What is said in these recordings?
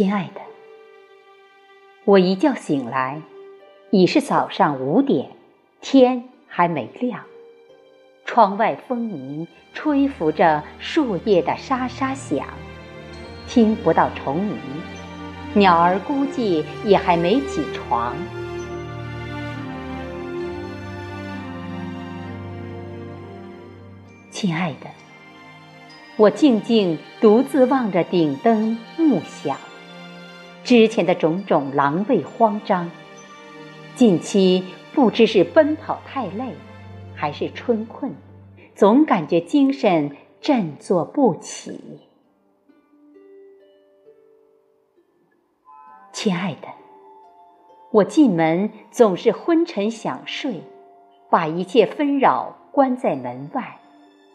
亲爱的，我一觉醒来，已是早上五点，天还没亮。窗外风鸣，吹拂着树叶的沙沙响，听不到虫鸣，鸟儿估计也还没起床。亲爱的，我静静独自望着顶灯，暮想。之前的种种狼狈慌张，近期不知是奔跑太累，还是春困，总感觉精神振作不起。亲爱的，我进门总是昏沉想睡，把一切纷扰关在门外，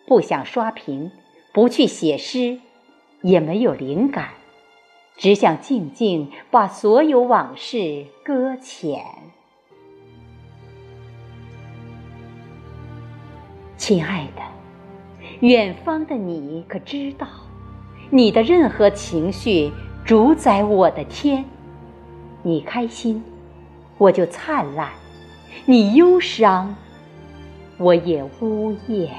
不想刷屏，不去写诗，也没有灵感。只想静静把所有往事搁浅。亲爱的，远方的你可知道，你的任何情绪主宰我的天。你开心，我就灿烂；你忧伤，我也呜咽。